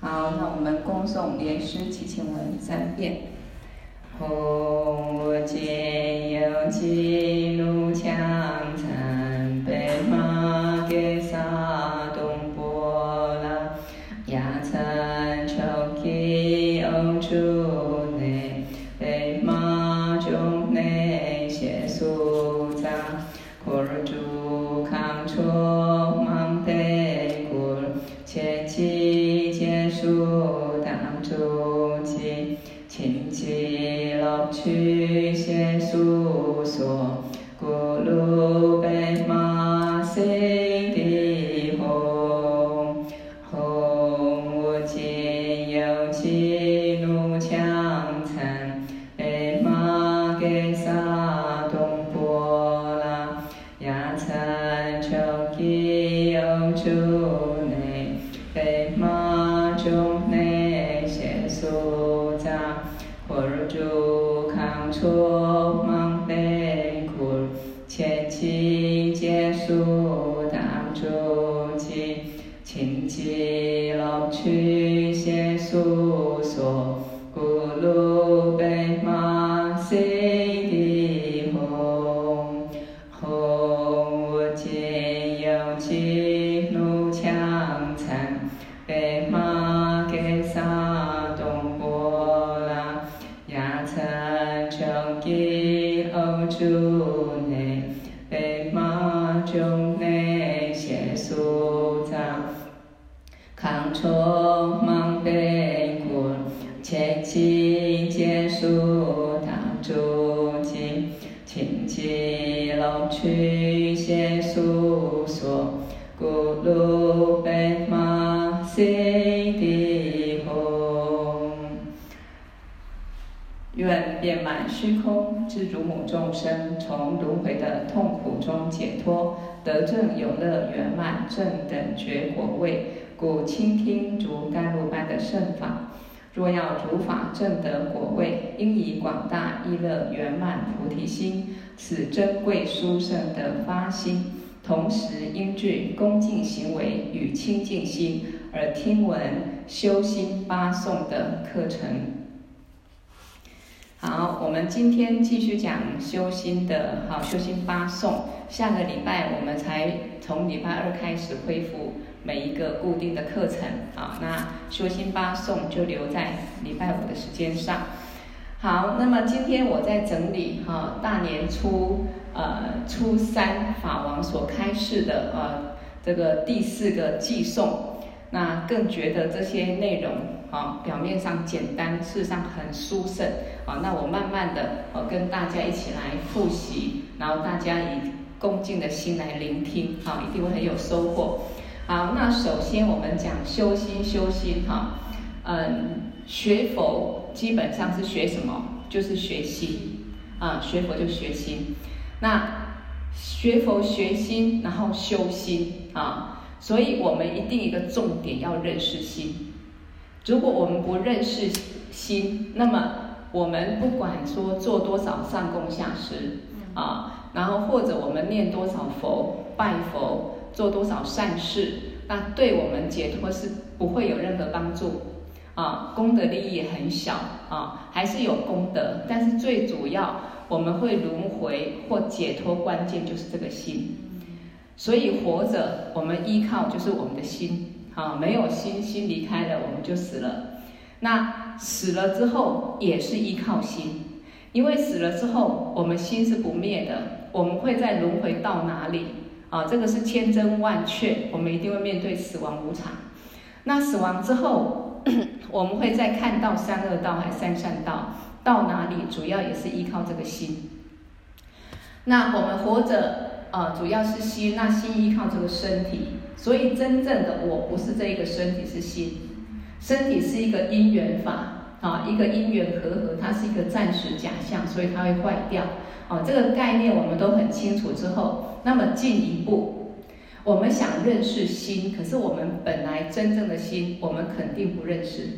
好，那我们恭诵莲师祈请文三遍。后见有记录康卓芒贝库尔切吉杰苏当珠吉请吉劳趣谢苏所咕噜贝玛悉地吽。愿遍满虚空知足母众生，从轮回的痛苦中解脱，得证有乐圆满正等觉果位。故倾听如甘露般的圣法，若要如法正得果位，应以广大意乐圆满菩提心，此珍贵殊胜的发心。同时应具恭敬行为与清净心，而听闻修心八颂的课程。好，我们今天继续讲修心的，好，修心八颂。下个礼拜我们才从礼拜二开始恢复每一个固定的课程，啊，那修心八颂就留在礼拜五的时间上。好，那么今天我在整理哈，大年初呃初三法王所开示的呃这个第四个寄颂，那更觉得这些内容。啊，表面上简单，事实上很殊胜。啊，那我慢慢的，呃，跟大家一起来复习，然后大家以恭敬的心来聆听，好，一定会很有收获。好，那首先我们讲修心，修心，哈，嗯，学佛基本上是学什么？就是学心，啊，学佛就学心。那学佛学心，然后修心，啊，所以我们一定一个重点要认识心。如果我们不认识心，那么我们不管说做多少上供下施啊，然后或者我们念多少佛、拜佛、做多少善事，那对我们解脱是不会有任何帮助啊，功德利益也很小啊，还是有功德，但是最主要我们会轮回或解脱，关键就是这个心。所以活着，我们依靠就是我们的心。啊，没有心，心离开了，我们就死了。那死了之后也是依靠心，因为死了之后，我们心是不灭的。我们会在轮回到哪里？啊，这个是千真万确，我们一定会面对死亡无常。那死亡之后，我们会再看到三恶道还是三善道？到哪里？主要也是依靠这个心。那我们活着。啊，主要是心，那心依靠这个身体，所以真正的我不是这一个身体，是心。身体是一个因缘法，啊，一个因缘和合，它是一个暂时假象，所以它会坏掉。啊，这个概念我们都很清楚之后，那么进一步，我们想认识心，可是我们本来真正的心，我们肯定不认识。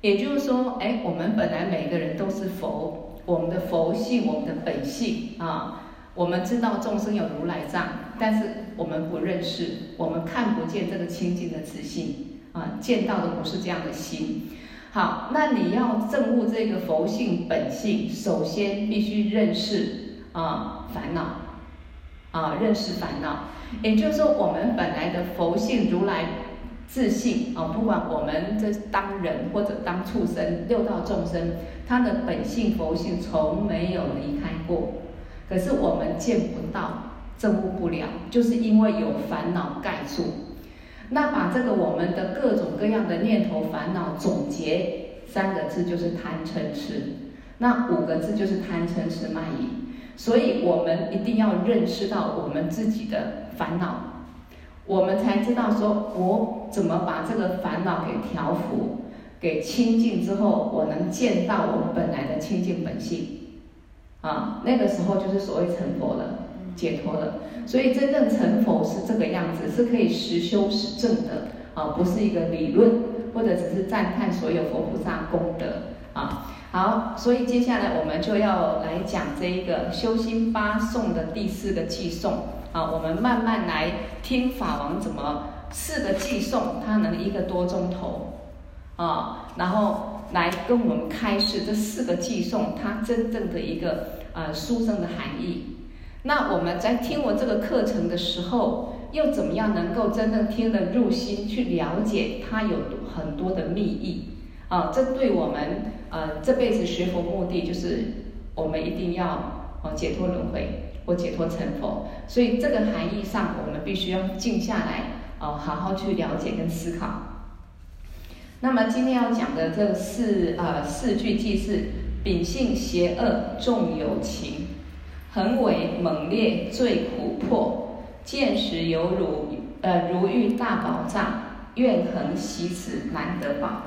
也就是说，哎，我们本来每个人都是佛，我们的佛性，我们的本性啊。我们知道众生有如来藏，但是我们不认识，我们看不见这个清净的自性啊，见到的不是这样的心。好，那你要证悟这个佛性本性，首先必须认识啊烦恼，啊认识烦恼，也就是说我们本来的佛性如来自性啊，不管我们这当人或者当畜生，六道众生，他的本性佛性从没有离开过，可是我们见不到，证悟不了，就是因为有烦恼盖住。那把这个我们的各种各样的念头烦恼总结三个字就是贪嗔痴，那五个字就是贪嗔痴慢疑，所以我们一定要认识到我们自己的烦恼，我们才知道说我怎么把这个烦恼给调伏，给清净之后，我能见到我本来的清净本性，啊，那个时候就是所谓成佛了。解脱了，所以真正成佛是这个样子，是可以实修实证的啊，不是一个理论，或者只是赞叹所有佛菩萨功德啊。好，所以接下来我们就要来讲这一个修心八颂的第四个偈颂啊，我们慢慢来听法王怎么四个偈颂，他能一个多钟头啊，然后来跟我们开示这四个偈颂它真正的一个呃殊胜的含义。那我们在听我这个课程的时候，又怎么样能够真正听得入心，去了解它有很多的密意啊？这对我们呃这辈子学佛目的就是，我们一定要哦解脱轮回或解脱成佛。所以这个含义上，我们必须要静下来哦，好好去了解跟思考。那么今天要讲的这四呃四句偈是：秉性邪恶重有情。横为猛烈最苦迫，见时犹如呃如遇大宝藏，愿恒惜此难得宝。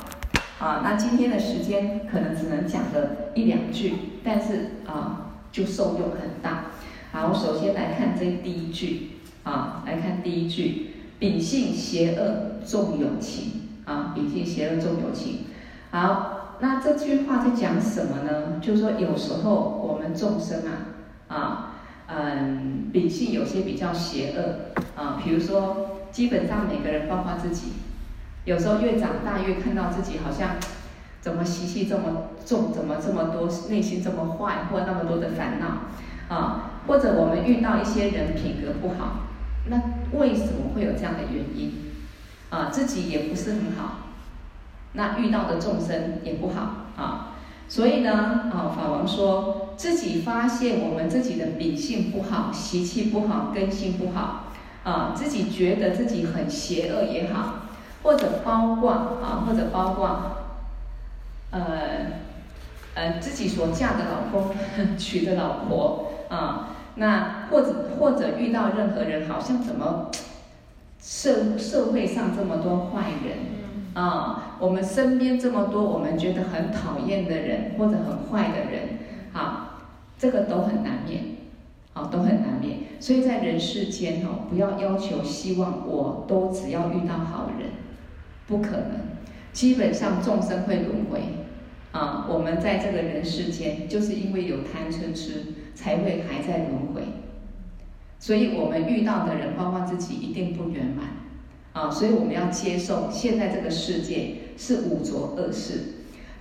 啊，那今天的时间可能只能讲个一两句，但是啊就受用很大。好，首先来看这第一句啊，来看第一句，秉性邪恶重有情啊，秉性邪恶重有情。好，那这句话在讲什么呢？就是说有时候我们众生啊。啊，嗯，秉性有些比较邪恶啊，比如说，基本上每个人，包括自己，有时候越长大越看到自己好像怎么习气这么重，怎么这么多，内心这么坏，或那么多的烦恼啊，或者我们遇到一些人品格不好，那为什么会有这样的原因？啊，自己也不是很好，那遇到的众生也不好啊。所以呢，啊，法王说自己发现我们自己的秉性不好，习气不好，根性不好，啊，自己觉得自己很邪恶也好，或者包括啊，或者包括，呃，呃，自己所嫁的老公、娶的老婆啊，那或者或者遇到任何人，好像怎么 社社会上这么多坏人。啊，我们身边这么多我们觉得很讨厌的人或者很坏的人，啊，这个都很难免，啊，都很难免。所以在人世间哦，不要要求希望我都只要遇到好人，不可能。基本上众生会轮回，啊，我们在这个人世间就是因为有贪嗔痴，才会还在轮回。所以我们遇到的人，包括自己，一定不圆满。啊，所以我们要接受现在这个世界是五浊恶世。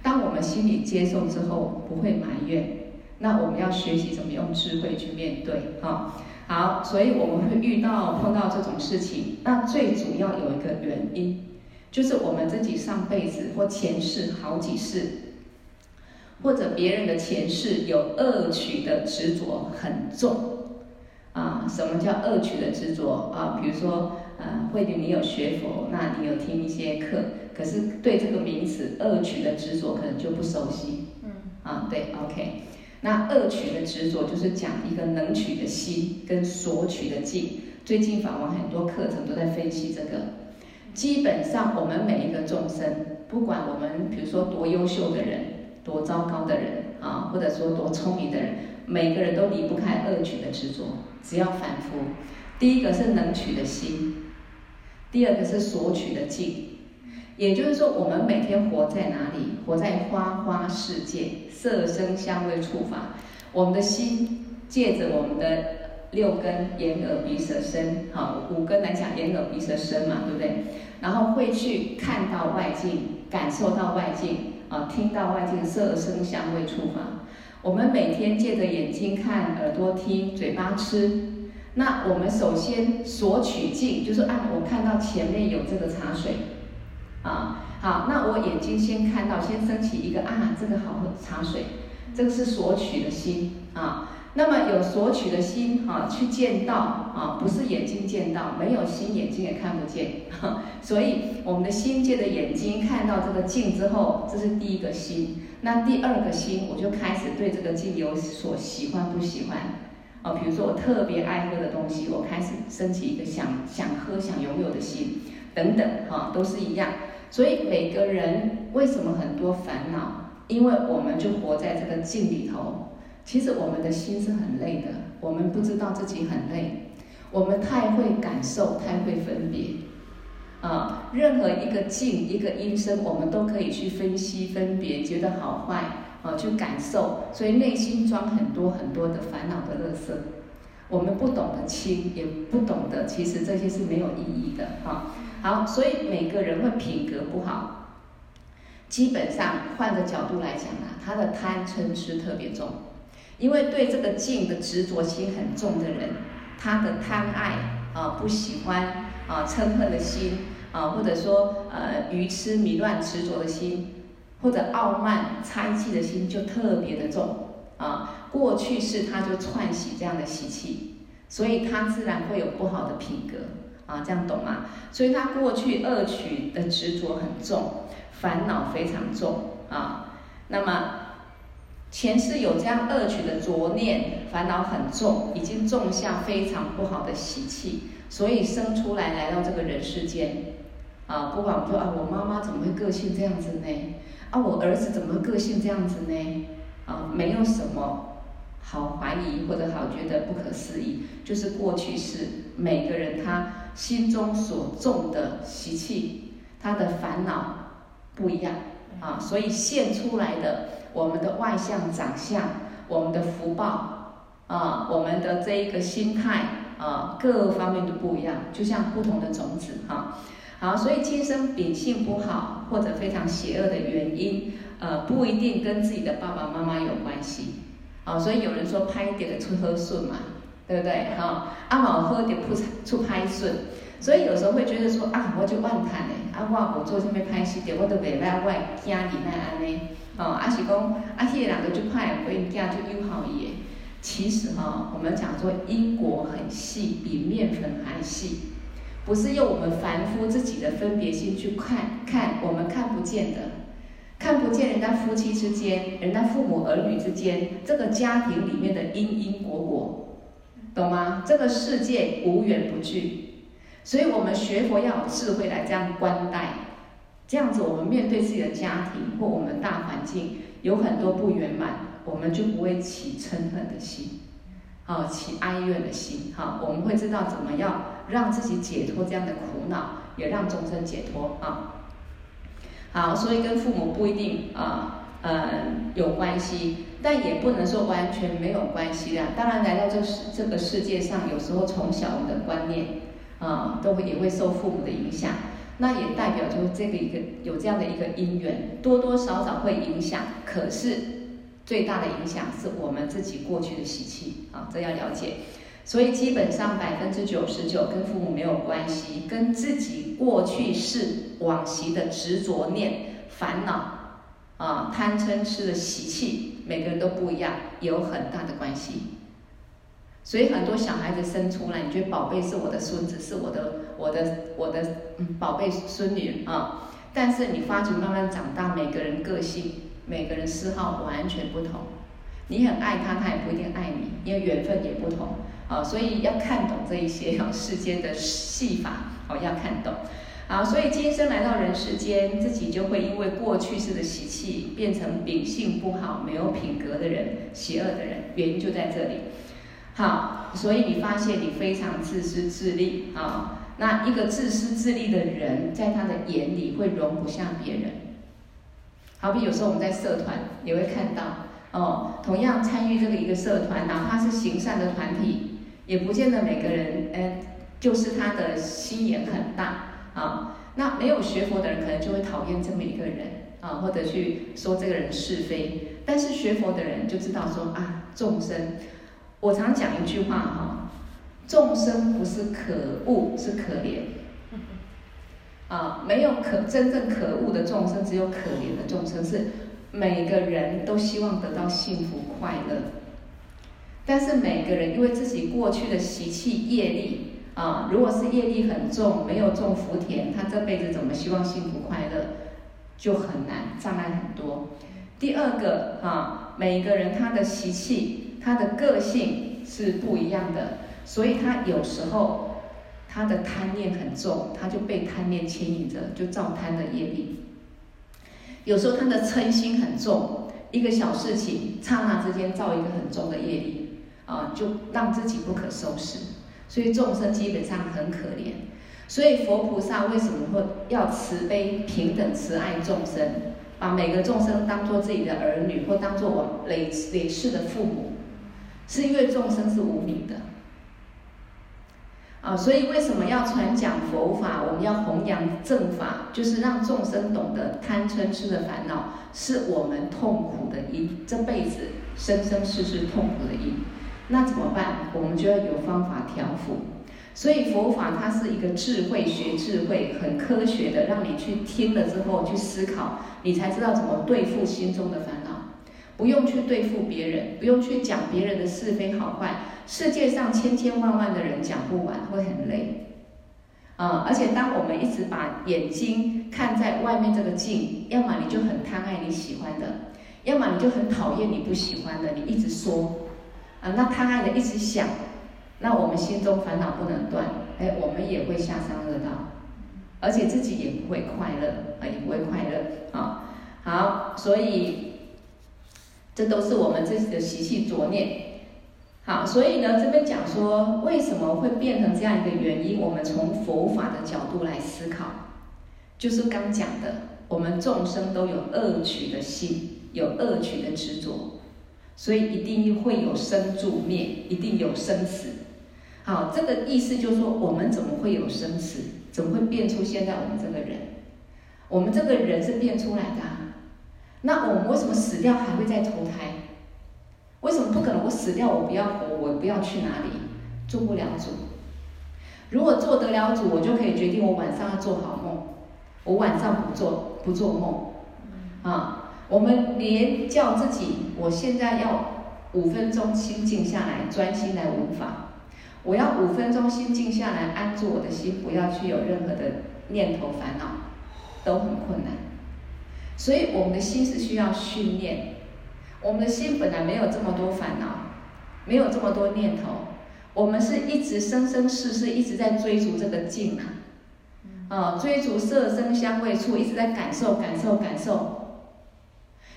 当我们心里接受之后，不会埋怨。那我们要学习怎么用智慧去面对。啊，好，所以我们会遇到碰到这种事情，那最主要有一个原因，就是我们自己上辈子或前世好几世，或者别人的前世有恶取的执着很重。啊，什么叫恶取的执着啊？比如说。啊，慧女，你有学佛，那你有听一些课，可是对这个名词恶取的执着可能就不熟悉。嗯，啊，对，OK，那恶取的执着就是讲一个能取的心跟索取的境。最近法王很多课程都在分析这个。基本上我们每一个众生，不管我们比如说多优秀的人，多糟糕的人啊，或者说多聪明的人，每个人都离不开恶取的执着。只要反复，第一个是能取的心。第二个是索取的境，也就是说，我们每天活在哪里？活在花花世界，色声香味触法。我们的心借着我们的六根眼耳鼻舌身，好，五根来讲眼耳鼻舌身嘛，对不对？然后会去看到外境，感受到外境，啊，听到外境色声香味触法。我们每天借着眼睛看，耳朵听，嘴巴吃。那我们首先索取境，就是按我看到前面有这个茶水，啊，好，那我眼睛先看到，先升起一个啊，这个好喝茶水，这个是索取的心啊。那么有索取的心啊，去见到啊，不是眼睛见到，没有心眼睛也看不见。啊、所以我们的心借着眼睛看到这个境之后，这是第一个心。那第二个心，我就开始对这个境有所喜欢不喜欢。啊，比如说我特别爱喝的东西，我开始升起一个想想喝、想拥有的心，等等，哈，都是一样。所以每个人为什么很多烦恼？因为我们就活在这个境里头。其实我们的心是很累的，我们不知道自己很累，我们太会感受，太会分别。啊，任何一个境、一个音声，我们都可以去分析、分别，觉得好坏。啊，去感受，所以内心装很多很多的烦恼的垃圾，我们不懂得清，也不懂得，其实这些是没有意义的。哈，好，所以每个人会品格不好，基本上换个角度来讲啊，他的贪嗔痴特别重，因为对这个境的执着心很重的人，他的贪爱啊、不喜欢啊、嗔恨的心啊，或者说呃愚痴迷乱执着的心。或者傲慢猜忌的心就特别的重。啊，过去世他就串习这样的习气，所以他自然会有不好的品格。啊，这样懂吗？所以他过去恶取的执着很重，烦恼非常重啊。那么前世有这样恶取的浊念，烦恼很重，已经种下非常不好的习气，所以生出来来到这个人世间啊，不管说啊，我妈妈怎么会个性这样子呢？啊，我儿子怎么个性这样子呢？啊，没有什么好怀疑或者好觉得不可思议，就是过去世每个人他心中所种的习气，他的烦恼不一样啊，所以现出来的我们的外相长相，我们的福报啊，我们的这一个心态啊，各方面都不一样，就像不同的种子哈。好，所以今生秉性不好或者非常邪恶的原因，呃，不一定跟自己的爸爸妈妈有关系。啊，所以有人说拍一点的出好顺嘛，对不对？哈，阿毛喝点不出拍顺，所以有时候会觉得说啊，我就万谈嘞，啊，我我做这边拍戏点，我都未来我惊你那安尼，哦，阿是讲啊，迄个人就就派回你家就又好耶。其实哈，我们讲说因果很细，比面粉还细。不是用我们凡夫自己的分别心去看看我们看不见的，看不见人家夫妻之间、人家父母儿女之间，这个家庭里面的因因果果，懂吗？这个世界无缘不聚，所以我们学佛要有智慧来这样观待，这样子我们面对自己的家庭或我们大环境有很多不圆满，我们就不会起嗔恨的心。啊，起哀怨的心，哈，我们会知道怎么样让自己解脱这样的苦恼，也让众生解脱啊。好，所以跟父母不一定啊，嗯，有关系，但也不能说完全没有关系的。当然，来到这世这个世界上，有时候从小我们的观念啊，都会也会受父母的影响，那也代表就这个一个有这样的一个因缘，多多少少会影响。可是。最大的影响是我们自己过去的习气啊，这要了解。所以基本上百分之九十九跟父母没有关系，跟自己过去世往昔的执着念、烦恼啊、贪嗔痴的习气，每个人都不一样，有很大的关系。所以很多小孩子生出来，你觉得宝贝是我的孙子，是我的、我的、我的宝贝孙女啊，但是你发觉慢慢长大，每个人个性。每个人嗜好完全不同，你很爱他，他也不一定爱你，因为缘分也不同啊，所以要看懂这一些世间的戏法哦，要看懂。好，所以今生来到人世间，自己就会因为过去世的习气，变成秉性不好、没有品格的人、邪恶的人，原因就在这里。好，所以你发现你非常自私自利啊，那一个自私自利的人，在他的眼里会容不下别人。好比有时候我们在社团也会看到，哦，同样参与这个一个社团，哪怕是行善的团体，也不见得每个人，哎，就是他的心眼很大啊。那没有学佛的人，可能就会讨厌这么一个人啊，或者去说这个人是非。但是学佛的人就知道说啊，众生，我常讲一句话哈，众生不是可恶，是可怜。啊，没有可真正可恶的众生，只有可怜的众生。是每个人都希望得到幸福快乐，但是每个人因为自己过去的习气业力。啊，如果是业力很重，没有种福田，他这辈子怎么希望幸福快乐，就很难，障碍很多。第二个啊，每一个人他的习气、他的个性是不一样的，所以他有时候他的贪念很重，他就被贪念牵引着，就造贪的业力。有时候他的嗔心很重，一个小事情，刹那之间造一个很重的业力，啊，就让自己不可收拾。所以众生基本上很可怜，所以佛菩萨为什么会要慈悲平等慈爱众生，把每个众生当做自己的儿女，或当做我累累世的父母，是因为众生是无明的。啊，所以为什么要传讲佛法？我们要弘扬正法，就是让众生懂得贪嗔痴的烦恼是我们痛苦的因，这辈子生生世世痛苦的因。那怎么办？我们就要有方法调伏。所以佛法它是一个智慧学智慧，很科学的，让你去听了之后去思考，你才知道怎么对付心中的烦恼。不用去对付别人，不用去讲别人的是非好坏。世界上千千万万的人讲不完，会很累。啊、嗯，而且当我们一直把眼睛看在外面这个境，要么你就很贪爱你喜欢的，要么你就很讨厌你不喜欢的，你一直说。啊，那贪爱的一直想，那我们心中烦恼不能断，哎，我们也会下三恶道，而且自己也不会快乐，啊，也不会快乐啊。好，所以这都是我们自己的习气浊念。好，所以呢，这边讲说为什么会变成这样一个原因，我们从佛法的角度来思考，就是刚讲的，我们众生都有恶取的心，有恶取的执着。所以一定会有生住灭，一定有生死。好，这个意思就是说，我们怎么会有生死？怎么会变出现在我们这个人？我们这个人是变出来的。那我们为什么死掉还会再投胎？为什么不可能？我死掉，我不要活，我不要去哪里？做不了主。如果做得了主，我就可以决定我晚上要做好梦，我晚上不做不做梦啊。我们连叫自己，我现在要五分钟心静下来，专心来闻法。我要五分钟心静下来，安住我的心，不要去有任何的念头烦恼，都很困难。所以我们的心是需要训练。我们的心本来没有这么多烦恼，没有这么多念头。我们是一直生生世世一直在追逐这个境啊，啊，追逐色声香味触，一直在感受感受感受。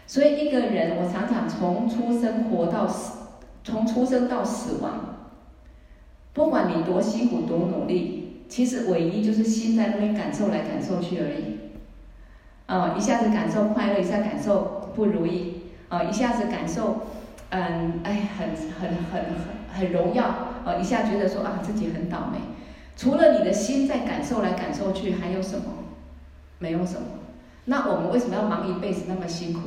所以一个人，我常常从出生活到死，从出生到死亡，不管你多辛苦多努力，其实唯一就是心在那边感受来感受去而已。啊、一下子感受快乐，一下感受不如意，啊、一下子感受，嗯，哎，很很很很很荣耀，啊、呃，一下觉得说啊自己很倒霉。除了你的心在感受来感受去，还有什么？没有什么。那我们为什么要忙一辈子那么辛苦？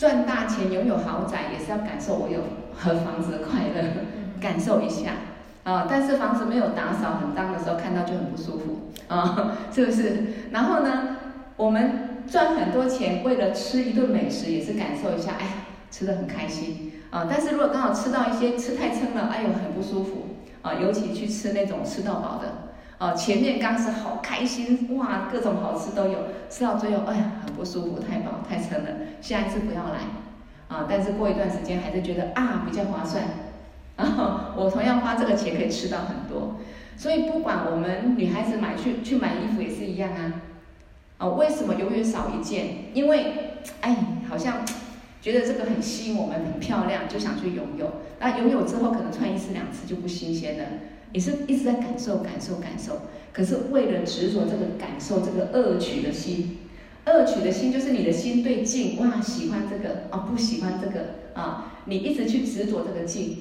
赚大钱、拥有豪宅，也是要感受我有和房子的快乐，感受一下啊。但是房子没有打扫、很脏的时候，看到就很不舒服啊，是不是？然后呢，我们赚很多钱，为了吃一顿美食，也是感受一下，哎，吃的很开心啊。但是如果刚好吃到一些吃太撑了，哎呦，很不舒服啊。尤其去吃那种吃到饱的。哦，前面刚是好开心哇，各种好吃都有，吃到最后，哎呀，很不舒服，太饱太撑了，下一次不要来，啊，但是过一段时间还是觉得啊比较划算，然后我同样花这个钱可以吃到很多，所以不管我们女孩子买去去买衣服也是一样啊，哦，为什么永远少一件？因为，哎，好像觉得这个很吸引我们，很漂亮，就想去拥有，那拥有之后可能穿一次两次就不新鲜了。你是一直在感受、感受、感受，可是为了执着这个感受，这个恶取的心，恶取的心就是你的心对境哇喜欢这个啊，不喜欢这个啊，你一直去执着这个境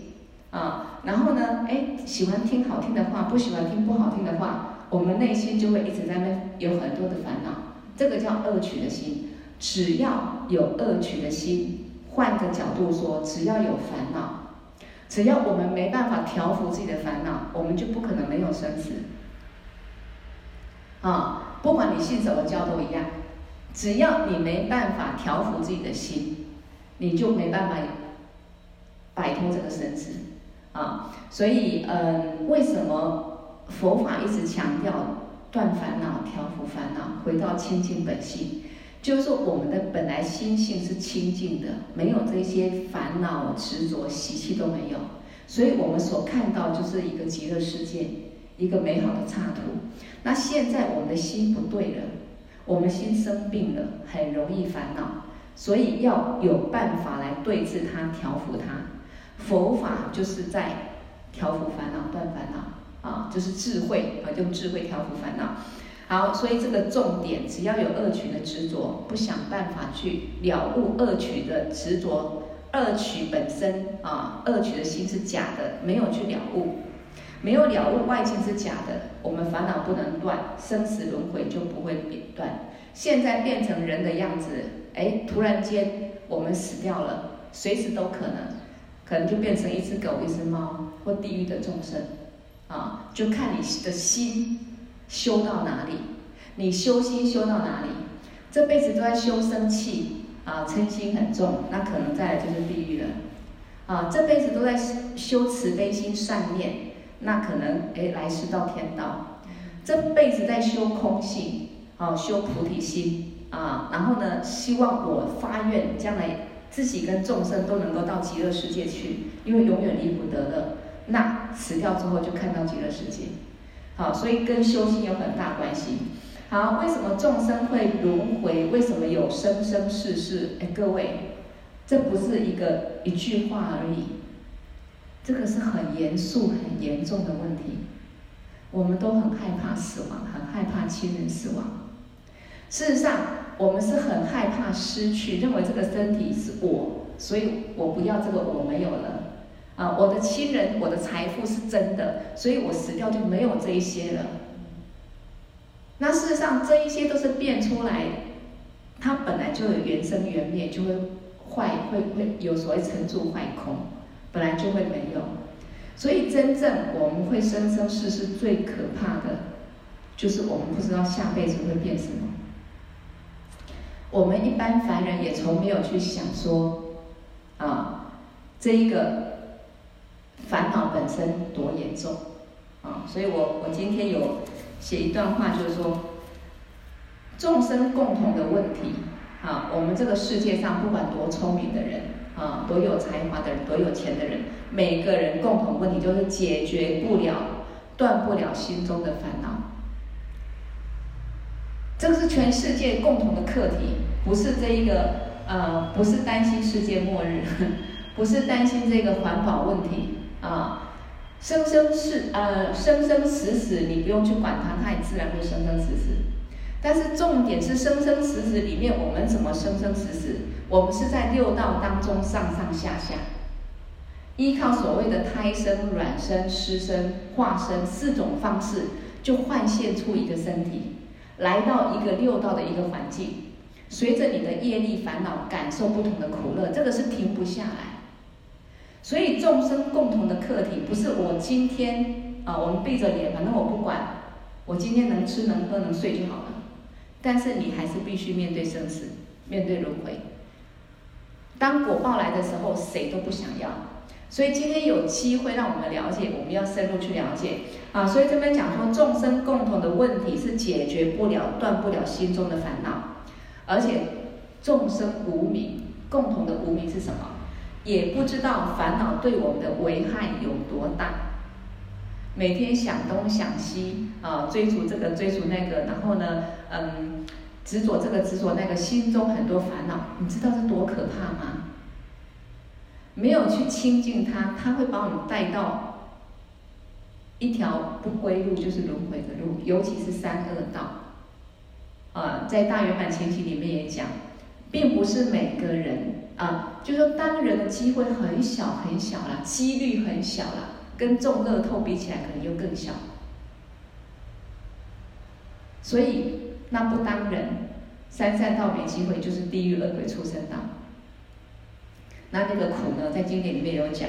啊，然后呢，哎，喜欢听好听的话，不喜欢听不好听的话，我们内心就会一直在那有很多的烦恼，这个叫恶取的心。只要有恶取的心，换个角度说，只要有烦恼，只要我们没办法调伏自己的烦恼，我们就不可能没有生死。啊，不管你信什么教都一样，只要你没办法调伏自己的心，你就没办法摆脱这个生死。啊，所以，嗯，为什么佛法一直强调断烦恼、调伏烦恼、回到清净本性？就是，我们的本来心性是清净的，没有这些烦恼、执着、习气都没有，所以我们所看到就是一个极乐世界，一个美好的刹图。那现在我们的心不对了，我们心生病了，很容易烦恼，所以要有办法来对治它、调伏它。佛法就是在调伏烦恼、断烦恼啊，就是智慧啊，用智慧调伏烦恼。好，所以这个重点，只要有恶取的执着，不想办法去了悟恶取的执着，恶取本身啊，恶取的心是假的，没有去了悟，没有了悟外境是假的，我们烦恼不能断，生死轮回就不会变断。现在变成人的样子，哎，突然间我们死掉了，随时都可能。可能就变成一只狗、一只猫，或地狱的众生，啊，就看你的心修到哪里，你修心修到哪里，这辈子都在修生气，啊，嗔心很重，那可能再来就是地狱了，啊，这辈子都在修慈悲心、善念，那可能哎来世到天道，这辈子在修空性，啊，修菩提心，啊，然后呢，希望我发愿将来。自己跟众生都能够到极乐世界去，因为永远离不得的。那死掉之后就看到极乐世界，好，所以跟修行有很大关系。好，为什么众生会轮回？为什么有生生世世？哎，各位，这不是一个一句话而已，这个是很严肃、很严重的问题。我们都很害怕死亡，很害怕亲人死亡。事实上，我们是很害怕失去，认为这个身体是我，所以我不要这个我没有了。啊，我的亲人、我的财富是真的，所以我死掉就没有这一些了。那事实上，这一些都是变出来，它本来就有原生原灭，就会坏，会会有所谓成住坏空，本来就会没有。所以真正我们会生生世世最可怕的，就是我们不知道下辈子会变什么。我们一般凡人也从没有去想说，啊，这一个烦恼本身多严重，啊，所以我我今天有写一段话，就是说，众生共同的问题，啊，我们这个世界上不管多聪明的人，啊，多有才华的人，多有钱的人，每个人共同问题就是解决不了、断不了心中的烦恼。这个是全世界共同的课题，不是这一个呃，不是担心世界末日，不是担心这个环保问题啊，生生世呃，生生死死你不用去管它，它也自然会生生死死。但是重点是生生死死里面，我们怎么生生死死？我们是在六道当中上上下下，依靠所谓的胎生、卵生、湿生、化生四种方式，就幻现出一个身体。来到一个六道的一个环境，随着你的业力烦恼，感受不同的苦乐，这个是停不下来。所以众生共同的课题，不是我今天啊，我们闭着眼，反正我不管，我今天能吃能喝能睡就好了。但是你还是必须面对生死，面对轮回。当果报来的时候，谁都不想要。所以今天有机会让我们了解，我们要深入去了解啊！所以这边讲说，众生共同的问题是解决不了、断不了心中的烦恼，而且众生无明，共同的无明是什么？也不知道烦恼对我们的危害有多大。每天想东想西啊，追逐这个追逐那个，然后呢，嗯，执着这个执着那个，心中很多烦恼，你知道这多可怕吗？没有去亲近他，他会把我们带到一条不归路，就是轮回的路，尤其是三恶道。啊，在大圆满前期里面也讲，并不是每个人啊，就是说当人的机会很小很小了，几率很小了，跟中乐透比起来，可能又更小。所以那不当人，三善道没机会，就是地狱恶鬼畜生道。那那个苦呢，在经典里面有讲，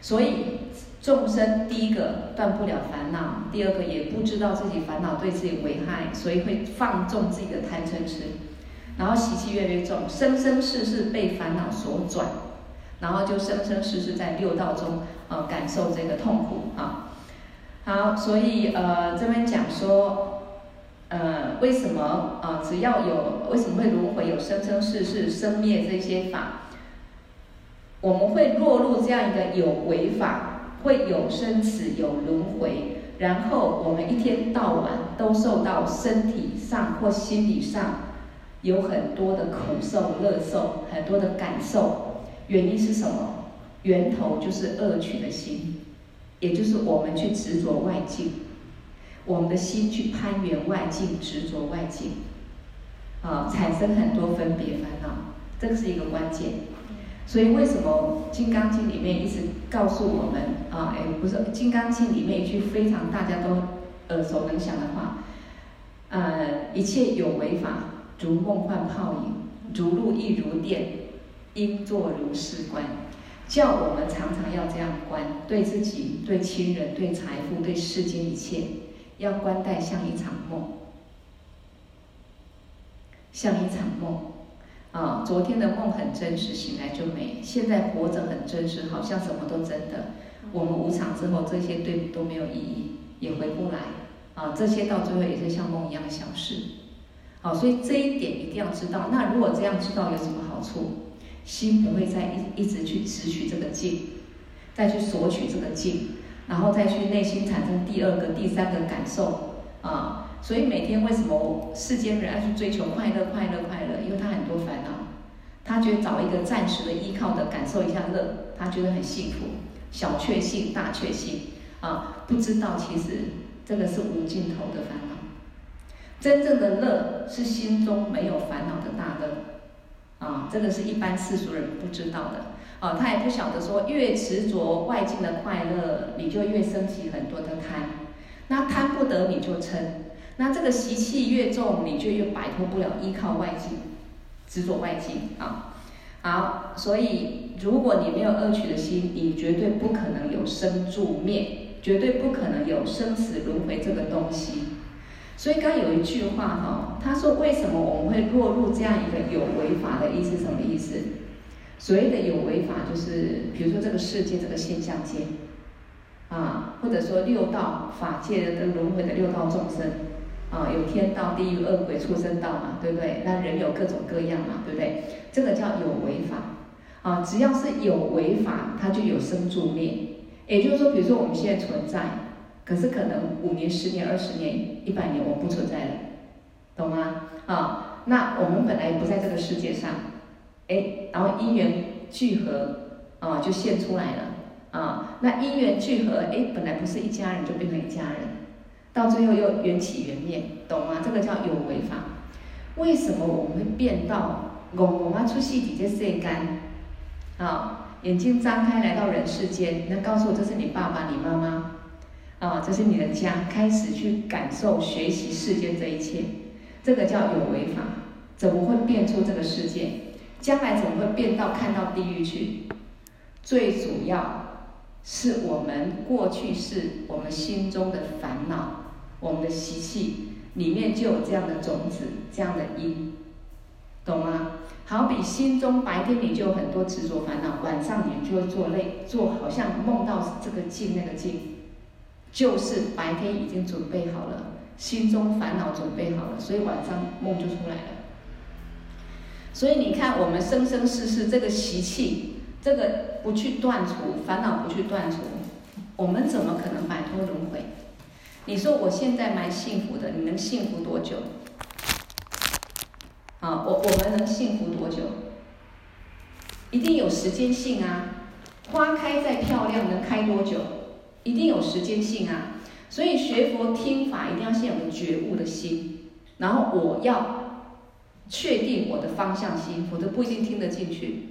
所以众生第一个断不了烦恼，第二个也不知道自己烦恼对自己危害，所以会放纵自己的贪嗔痴，然后习气越来越重，生生世世被烦恼所转，然后就生生世世在六道中呃感受这个痛苦啊。好，所以呃这边讲说，呃为什么、呃、只要有为什么会轮回有生生世世生灭这些法？我们会落入这样一个有为法，会有生死，有轮回，然后我们一天到晚都受到身体上或心理上有很多的苦受、乐受，很多的感受。原因是什么？源头就是恶取的心，也就是我们去执着外境，我们的心去攀缘外境，执着外境，啊，产生很多分别烦恼，这个是一个关键。所以为什么《金刚经》里面一直告诉我们啊？哎，不是《金刚经》里面一句非常大家都耳熟能详的话，呃，一切有为法，如梦幻泡影，如露亦如电，应作如是观。叫我们常常要这样观，对自己、对亲人、对财富、对世间一切，要观待像一场梦，像一场梦。啊，昨天的梦很真实，醒来就没；现在活着很真实，好像什么都真的。我们无常之后，这些对都没有意义，也回不来。啊，这些到最后也是像梦一样的小事。好，所以这一点一定要知道。那如果这样知道有什么好处？心不会再一一直去执取这个境，再去索取这个境，然后再去内心产生第二个、第三个感受啊。所以每天为什么世间人要去追求快乐、快乐、快乐？因为他很多烦恼，他觉得找一个暂时的依靠的感受一下乐，他觉得很幸福。小确幸、大确幸啊，不知道其实这个是无尽头的烦恼。真正的乐是心中没有烦恼的大乐啊，这个是一般世俗人不知道的啊，他也不晓得说越执着外境的快乐，你就越升起很多的贪，那贪不得你就嗔。那这个习气越重，你就越摆脱不了依靠外境，执着外境啊。好，所以如果你没有恶取的心，你绝对不可能有生住灭，绝对不可能有生死轮回这个东西。所以刚有一句话哈，他说为什么我们会落入这样一个有为法的意思？什么意思？所谓的有为法，就是比如说这个世界这个现象界啊，或者说六道法界的轮回的六道众生。啊，有天道、地狱、恶鬼、畜生道嘛，对不对？那人有各种各样嘛，对不对？这个叫有为法。啊，只要是有为法，它就有生住灭。也就是说，比如说我们现在存在，可是可能五年、十年、二十年、一百年，我不存在了，懂吗？啊，那我们本来不在这个世界上，哎，然后因缘聚合，啊，就现出来了。啊，那因缘聚合，哎，本来不是一家人，就变成一家人。到最后又缘起缘灭，懂吗？这个叫有为法。为什么我们会变到我我妈出世底下晒干？啊，眼睛张开来到人世间，那告诉我这是你爸爸、你妈妈，啊，这是你的家，开始去感受、学习世间这一切，这个叫有为法。怎么会变出这个世界？将来怎么会变到看到地狱去？最主要是我们过去是我们心中的烦恼。我们的习气里面就有这样的种子，这样的因，懂吗？好比心中白天你就有很多执着烦恼，晚上你就会做累，做好像梦到这个境那个境，就是白天已经准备好了，心中烦恼准备好了，所以晚上梦就出来了。所以你看，我们生生世世这个习气，这个不去断除烦恼，不去断除，我们怎么可能摆脱轮回？你说我现在蛮幸福的，你能幸福多久？啊，我我们能幸福多久？一定有时间性啊！花开再漂亮，能开多久？一定有时间性啊！所以学佛听法一定要先有个觉悟的心，然后我要确定我的方向心，否则不一定听得进去。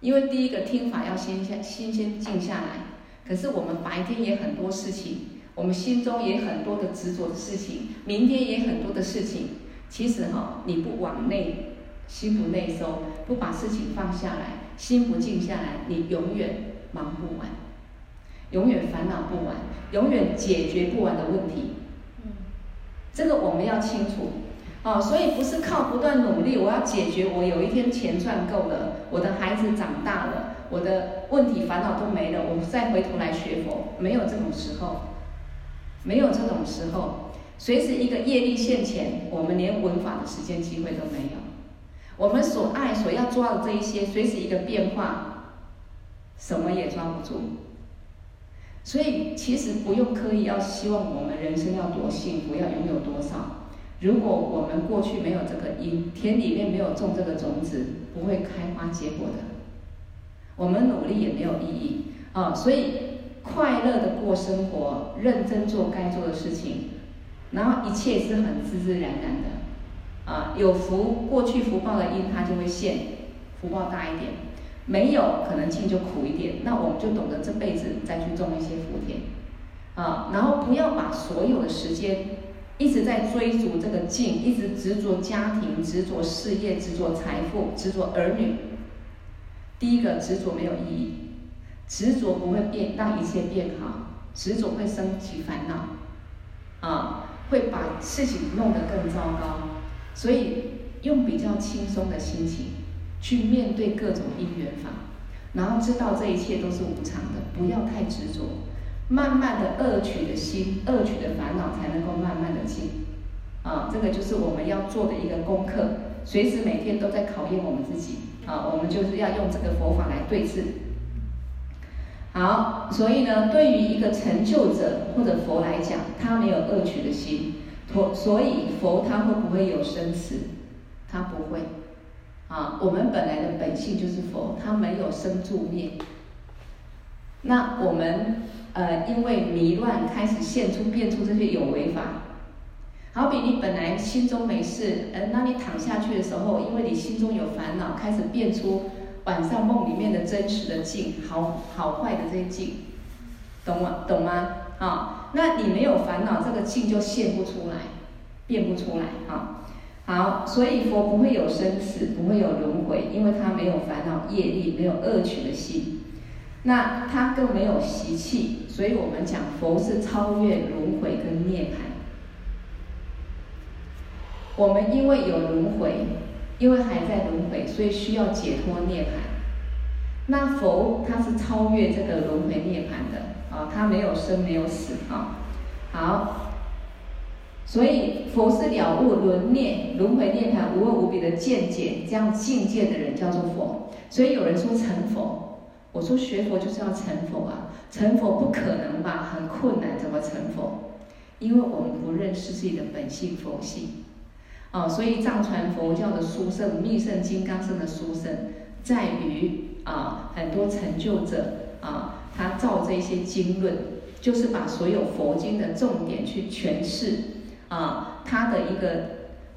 因为第一个听法要先下，心先静下来。可是我们白天也很多事情，我们心中也很多的执着的事情，明天也很多的事情。其实哈，你不往内，心不内收，不把事情放下来，心不静下来，你永远忙不完，永远烦恼不完，永远解决不完的问题。嗯，这个我们要清楚。哦，所以不是靠不断努力，我要解决。我有一天钱赚够了，我的孩子长大了，我的问题烦恼都没了，我再回头来学佛，没有这种时候，没有这种时候。随时一个业力现前，我们连闻法的时间机会都没有。我们所爱所要抓的这一些，随时一个变化，什么也抓不住。所以其实不用刻意要希望我们人生要多幸福，要拥有多少。如果我们过去没有这个因，田里面没有种这个种子，不会开花结果的。我们努力也没有意义啊！所以快乐的过生活，认真做该做的事情，然后一切是很自自然然的啊！有福，过去福报的因它就会现，福报大一点；没有，可能性就苦一点。那我们就懂得这辈子再去种一些福田啊！然后不要把所有的时间。一直在追逐这个境，一直执着家庭、执着事业、执着财富、执着儿女。第一个执着没有意义，执着不会变让一切变好，执着会升起烦恼，啊，会把事情弄得更糟糕。所以用比较轻松的心情去面对各种因缘法，然后知道这一切都是无常的，不要太执着。慢慢的恶取的心，恶取的烦恼才能够慢慢的尽，啊，这个就是我们要做的一个功课，随时每天都在考验我们自己，啊，我们就是要用这个佛法来对治。好，所以呢，对于一个成就者或者佛来讲，他没有恶取的心，佛，所以佛他会不会有生死？他不会，啊，我们本来的本性就是佛，他没有生住灭。那我们。呃，因为迷乱开始现出变出这些有为法，好比你本来心中没事，呃，那你躺下去的时候，因为你心中有烦恼，开始变出晚上梦里面的真实的境，好好坏的这些境，懂吗？懂吗？啊、那你没有烦恼，这个境就现不出来，变不出来，啊、好，所以佛不会有生死，不会有轮回，因为他没有烦恼业力，没有恶取的心。那他更没有习气，所以我们讲佛是超越轮回跟涅槃。我们因为有轮回，因为还在轮回，所以需要解脱涅槃。那佛他是超越这个轮回涅槃的啊，他没有生没有死啊。好，所以佛是了悟轮涅轮回涅槃无二无别的见解，这样境界的人叫做佛。所以有人说成佛。我说学佛就是要成佛啊，成佛不可能吧，很困难，怎么成佛？因为我们不认识自己的本性佛性，哦，所以藏传佛教的殊胜、密圣金刚圣的殊胜，在于啊，很多成就者啊，他造这些经论，就是把所有佛经的重点去诠释啊，他的一个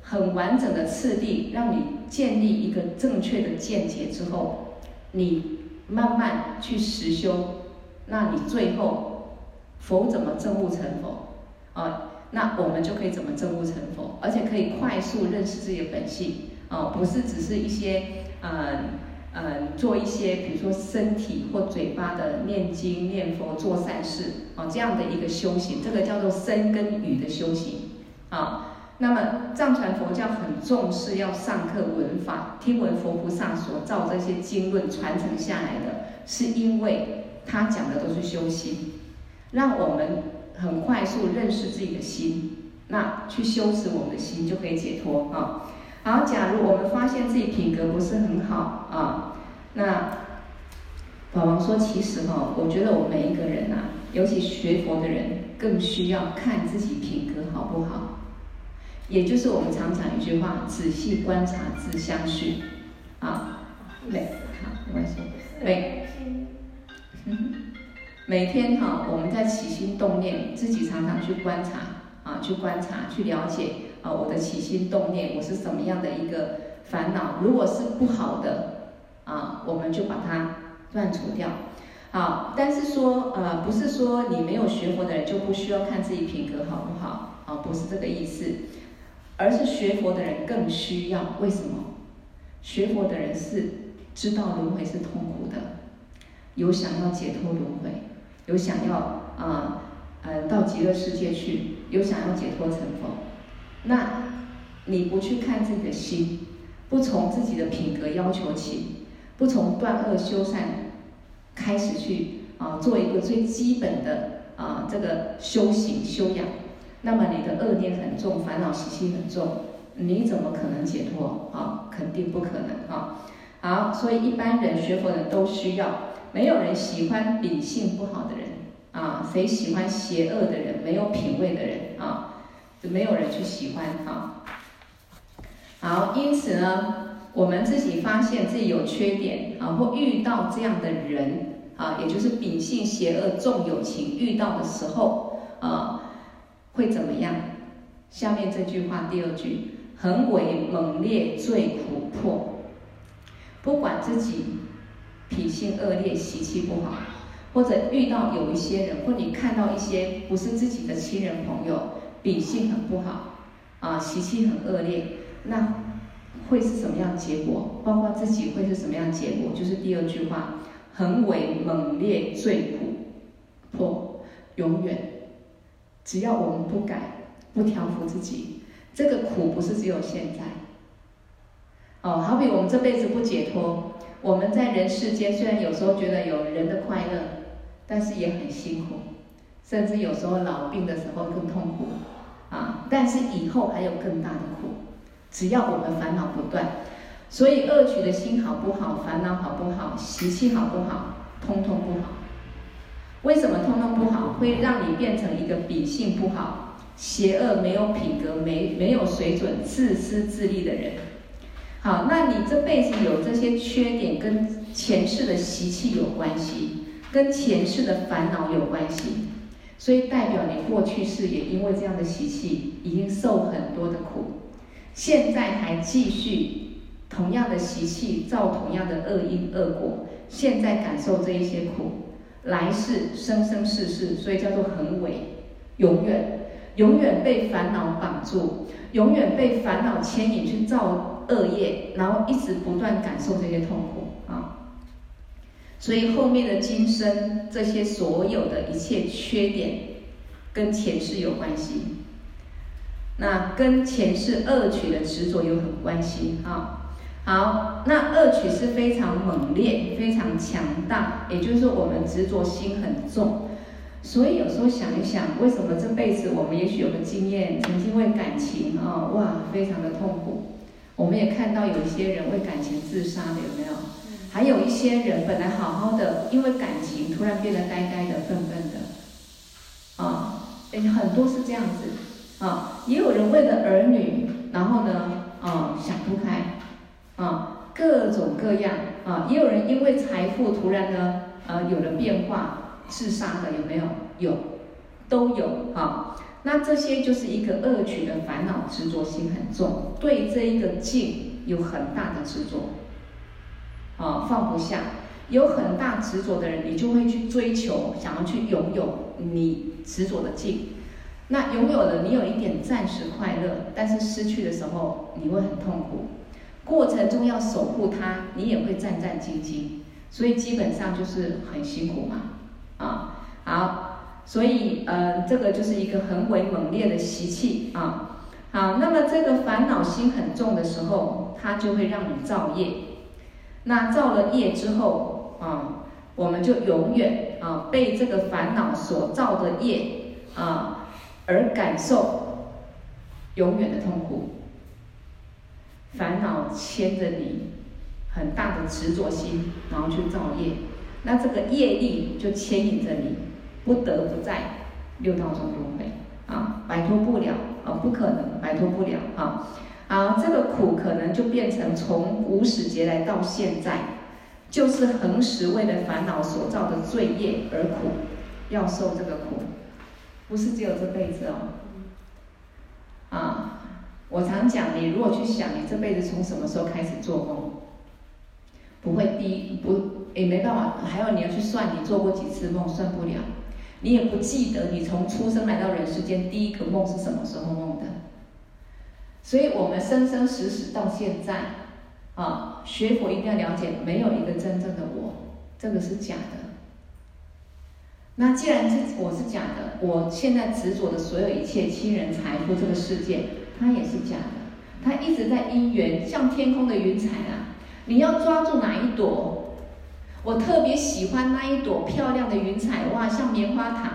很完整的次第，让你建立一个正确的见解之后，你。慢慢去实修，那你最后佛怎么证悟成佛啊？那我们就可以怎么证悟成佛，而且可以快速认识自己的本性啊，不是只是一些嗯嗯做一些比如说身体或嘴巴的念经念佛做善事啊这样的一个修行，这个叫做身跟语的修行啊。那么藏传佛教很重视要上课闻法，听闻佛菩萨所造这些经论传承下来的，是因为他讲的都是修心，让我们很快速认识自己的心，那去修持我们的心就可以解脱啊。好，假如我们发现自己品格不是很好啊，那宝宝说，其实哈，我觉得我们每一个人呐，尤其学佛的人，更需要看自己品格好不好。也就是我们常讲一句话：仔细观察自相续，啊，每好没关系，每每天哈，我们在起心动念，自己常常去观察啊，去观察，去了解啊，我的起心动念，我是什么样的一个烦恼？如果是不好的啊，我们就把它断除掉。好，但是说呃，不是说你没有学佛的人就不需要看自己品格好不好啊，不是这个意思，而是学佛的人更需要。为什么？学佛的人是知道轮回是痛苦的，有想要解脱轮回，有想要啊呃，到极乐世界去，有想要解脱成佛。那你不去看自己的心，不从自己的品格要求起，不从断恶修善开始去啊做一个最基本的啊这个修行修养，那么你的恶念很重，烦恼习气很重。你怎么可能解脱啊？肯定不可能啊！好，所以一般人学佛人都需要，没有人喜欢秉性不好的人啊，谁喜欢邪恶的人、没有品位的人啊？就没有人去喜欢啊。好，因此呢，我们自己发现自己有缺点啊，或遇到这样的人啊，也就是秉性邪恶、重有情，遇到的时候啊，会怎么样？下面这句话第二句。横为猛烈罪苦迫，不管自己脾性恶劣、习气不好，或者遇到有一些人，或你看到一些不是自己的亲人朋友，脾性很不好，啊，习气很恶劣，那会是什么样结果？包括自己会是什么样结果？就是第二句话，横为猛烈罪苦迫，永远，只要我们不改，不调伏自己。这个苦不是只有现在，哦，好比我们这辈子不解脱，我们在人世间虽然有时候觉得有人的快乐，但是也很辛苦，甚至有时候老病的时候更痛苦，啊，但是以后还有更大的苦，只要我们烦恼不断，所以恶取的心好不好，烦恼好不好，习气好不好，通通不好。为什么通通不好？会让你变成一个秉性不好。邪恶、没有品格、没没有水准、自私自利的人，好，那你这辈子有这些缺点，跟前世的习气有关系，跟前世的烦恼有关系，所以代表你过去世也因为这样的习气，已经受很多的苦，现在还继续同样的习气，造同样的恶因恶果，现在感受这一些苦，来世生生世世，所以叫做恒伟，永远。永远被烦恼绑住，永远被烦恼牵引去造恶业，然后一直不断感受这些痛苦啊。所以后面的今生这些所有的一切缺点，跟前世有关系。那跟前世恶取的执着有很关系啊。好，那恶取是非常猛烈、非常强大，也就是我们执着心很重。所以有时候想一想，为什么这辈子我们也许有个经验，曾经为感情啊，哇，非常的痛苦。我们也看到有一些人为感情自杀的，有没有？还有一些人本来好好的，因为感情突然变得呆呆的、笨笨的，啊，很多是这样子啊。也有人为了儿女，然后呢，啊，想不开，啊，各种各样啊。也有人因为财富突然呢，呃，有了变化。自杀的有没有？有，都有啊。那这些就是一个恶取的烦恼执着心很重，对这一个境有很大的执着，啊，放不下。有很大执着的人，你就会去追求，想要去拥有你执着的境。那拥有了，你有一点暂时快乐，但是失去的时候，你会很痛苦。过程中要守护它，你也会战战兢兢，所以基本上就是很辛苦嘛。啊，好，所以呃，这个就是一个很为猛烈的习气啊。好，那么这个烦恼心很重的时候，它就会让你造业。那造了业之后啊，我们就永远啊被这个烦恼所造的业啊而感受永远的痛苦。烦恼牵着你很大的执着心，然后去造业。那这个业力就牵引着你，不得不在六道中轮回啊，摆脱不了啊，不可能摆脱不了啊，啊，这个苦可能就变成从无始劫来到现在，就是恒时为了烦恼所造的罪业而苦，要受这个苦，不是只有这辈子哦，啊，我常讲，你如果去想，你这辈子从什么时候开始做梦？不会低不也没办法，还有你要去算你做过几次梦，算不了。你也不记得你从出生来到人世间第一个梦是什么时候梦的。所以我们生生死死到现在，啊，学佛一定要了解，没有一个真正的我，这个是假的。那既然是我是假的，我现在执着的所有一切亲人、财富，这个世界，它也是假的。它一直在因缘，像天空的云彩啊。你要抓住哪一朵？我特别喜欢那一朵漂亮的云彩，哇，像棉花糖，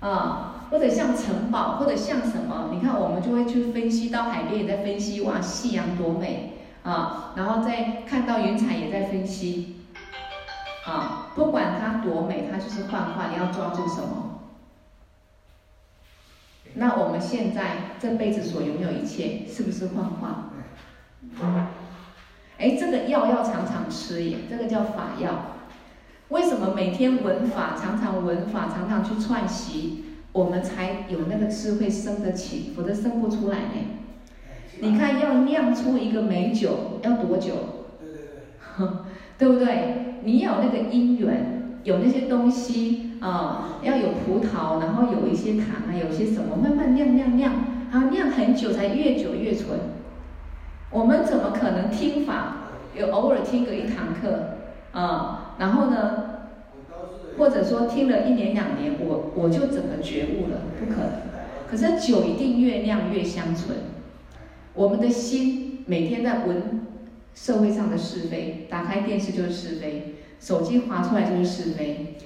啊，或者像城堡，或者像什么？你看，我们就会去分析，到海边也在分析，哇，夕阳多美啊！然后再看到云彩也在分析，啊，不管它多美，它就是幻化，你要抓住什么？那我们现在这辈子所拥有一切，是不是幻化？嗯哎，这个药要常常吃耶，这个叫法药。为什么每天闻法，常常闻法，常常去串习，我们才有那个智慧生得起，否则生不出来呢？你看要酿出一个美酒要多久？对对对，对不对？你有那个因缘，有那些东西啊、要有葡萄，然后有一些糖啊，有些什么，慢慢酿酿酿，啊，酿很久才越久越纯。我们怎么可能听法？有偶尔听个一堂课，啊、然后呢，或者说听了一年两年，我我就整个觉悟了，不可能。可是酒一定越酿越香醇。我们的心每天在闻社会上的是非，打开电视就是是非，手机滑出来就是是非，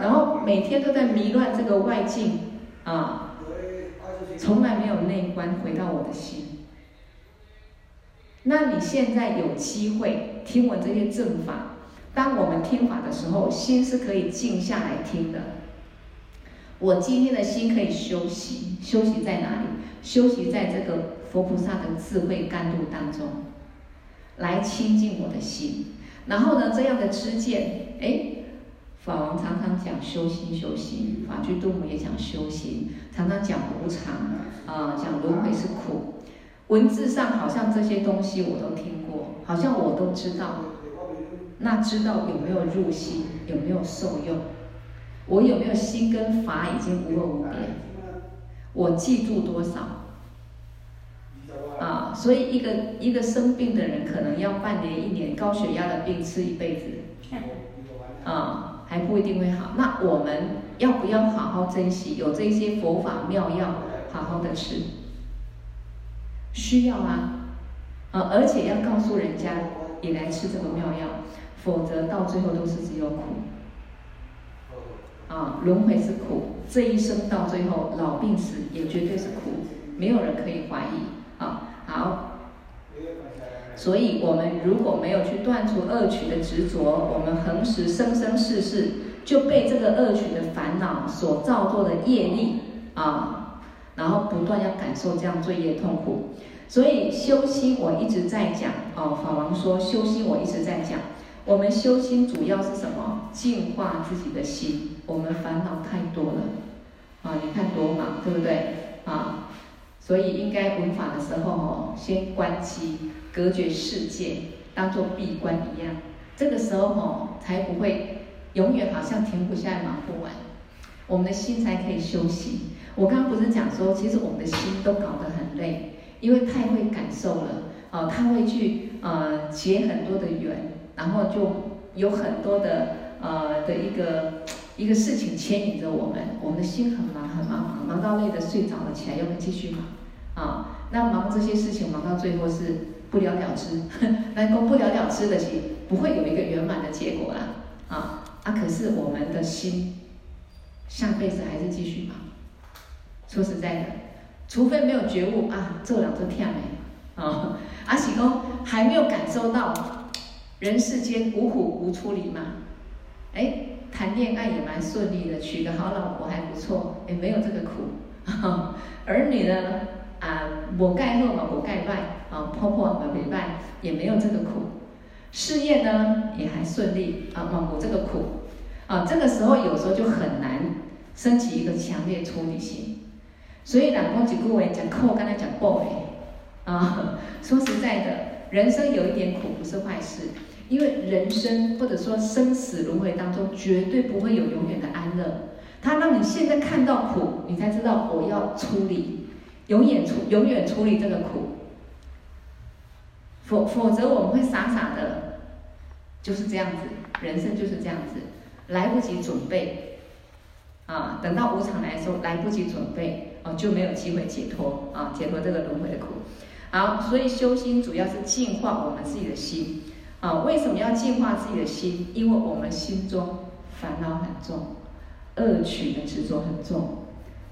然后每天都在迷乱这个外境，啊、从来没有内观回到我的心。那你现在有机会听闻这些正法，当我们听法的时候，心是可以静下来听的。我今天的心可以休息，休息在哪里？休息在这个佛菩萨的智慧甘露当中，来亲近我的心。然后呢，这样的知见，哎，法王常常讲修心，修心；法居度母也讲修心，常常讲无常，啊、呃，讲轮回是苦。文字上好像这些东西我都听过，好像我都知道。那知道有没有入心？有没有受用？我有没有心跟法已经无二无别？我记住多少？啊，所以一个一个生病的人，可能要半年一年高血压的病吃一辈子，啊，还不一定会好。那我们要不要好好珍惜？有这些佛法妙药，好好的吃。需要啊，呃，而且要告诉人家也来吃这个妙药，否则到最后都是只有苦。啊，轮回是苦，这一生到最后老病死也绝对是苦，没有人可以怀疑。啊，好，所以我们如果没有去断除恶取的执着，我们恒时生生世世就被这个恶取的烦恼所造作的业力啊。然后不断要感受这样罪业痛苦，所以修心我一直在讲哦。法王说修心我一直在讲，我们修心主要是什么？净化自己的心。我们烦恼太多了啊！你看多忙，对不对啊？所以应该闻法的时候哦，先关机，隔绝世界，当做闭关一样。这个时候哦，才不会永远好像停不下来，忙不完。我们的心才可以休息。我刚刚不是讲说，其实我们的心都搞得很累，因为太会感受了，哦，他会去呃结很多的缘，然后就有很多的呃的一个一个事情牵引着我们，我们的心很忙很忙，忙到累的睡着了，起来又会继续忙，啊、那忙这些事情忙到最后是不了了之，能够不了了之的，其不会有一个圆满的结果啦，啊、啊，可是我们的心下辈子还是继续忙。说实在的，除非没有觉悟啊，做两做跳没啊，阿喜公还没有感受到人世间无苦无出离嘛？哎，谈恋爱也蛮顺利的，娶个好老婆还不错，也没有这个苦。啊、儿女呢啊，我盖后嘛，我盖拜啊，婆婆嘛没拜，也没有这个苦。事业呢也还顺利啊，嘛无这个苦。啊，这个时候有时候就很难升起一个强烈出离心。所以，人讲一句话，讲苦，刚才讲报诶，啊，说实在的，人生有一点苦不是坏事，因为人生或者说生死轮回当中绝对不会有永远的安乐。他让你现在看到苦，你才知道我要出离，永远处永远处理这个苦。否否则我们会傻傻的，就是这样子，人生就是这样子，来不及准备，啊，等到无常来的时候来不及准备，哦，就没有机会解脱啊，解脱这个轮回的苦。好，所以修心主要是净化我们自己的心，啊，为什么要净化自己的心？因为我们心中烦恼很重。恶取的执着很重，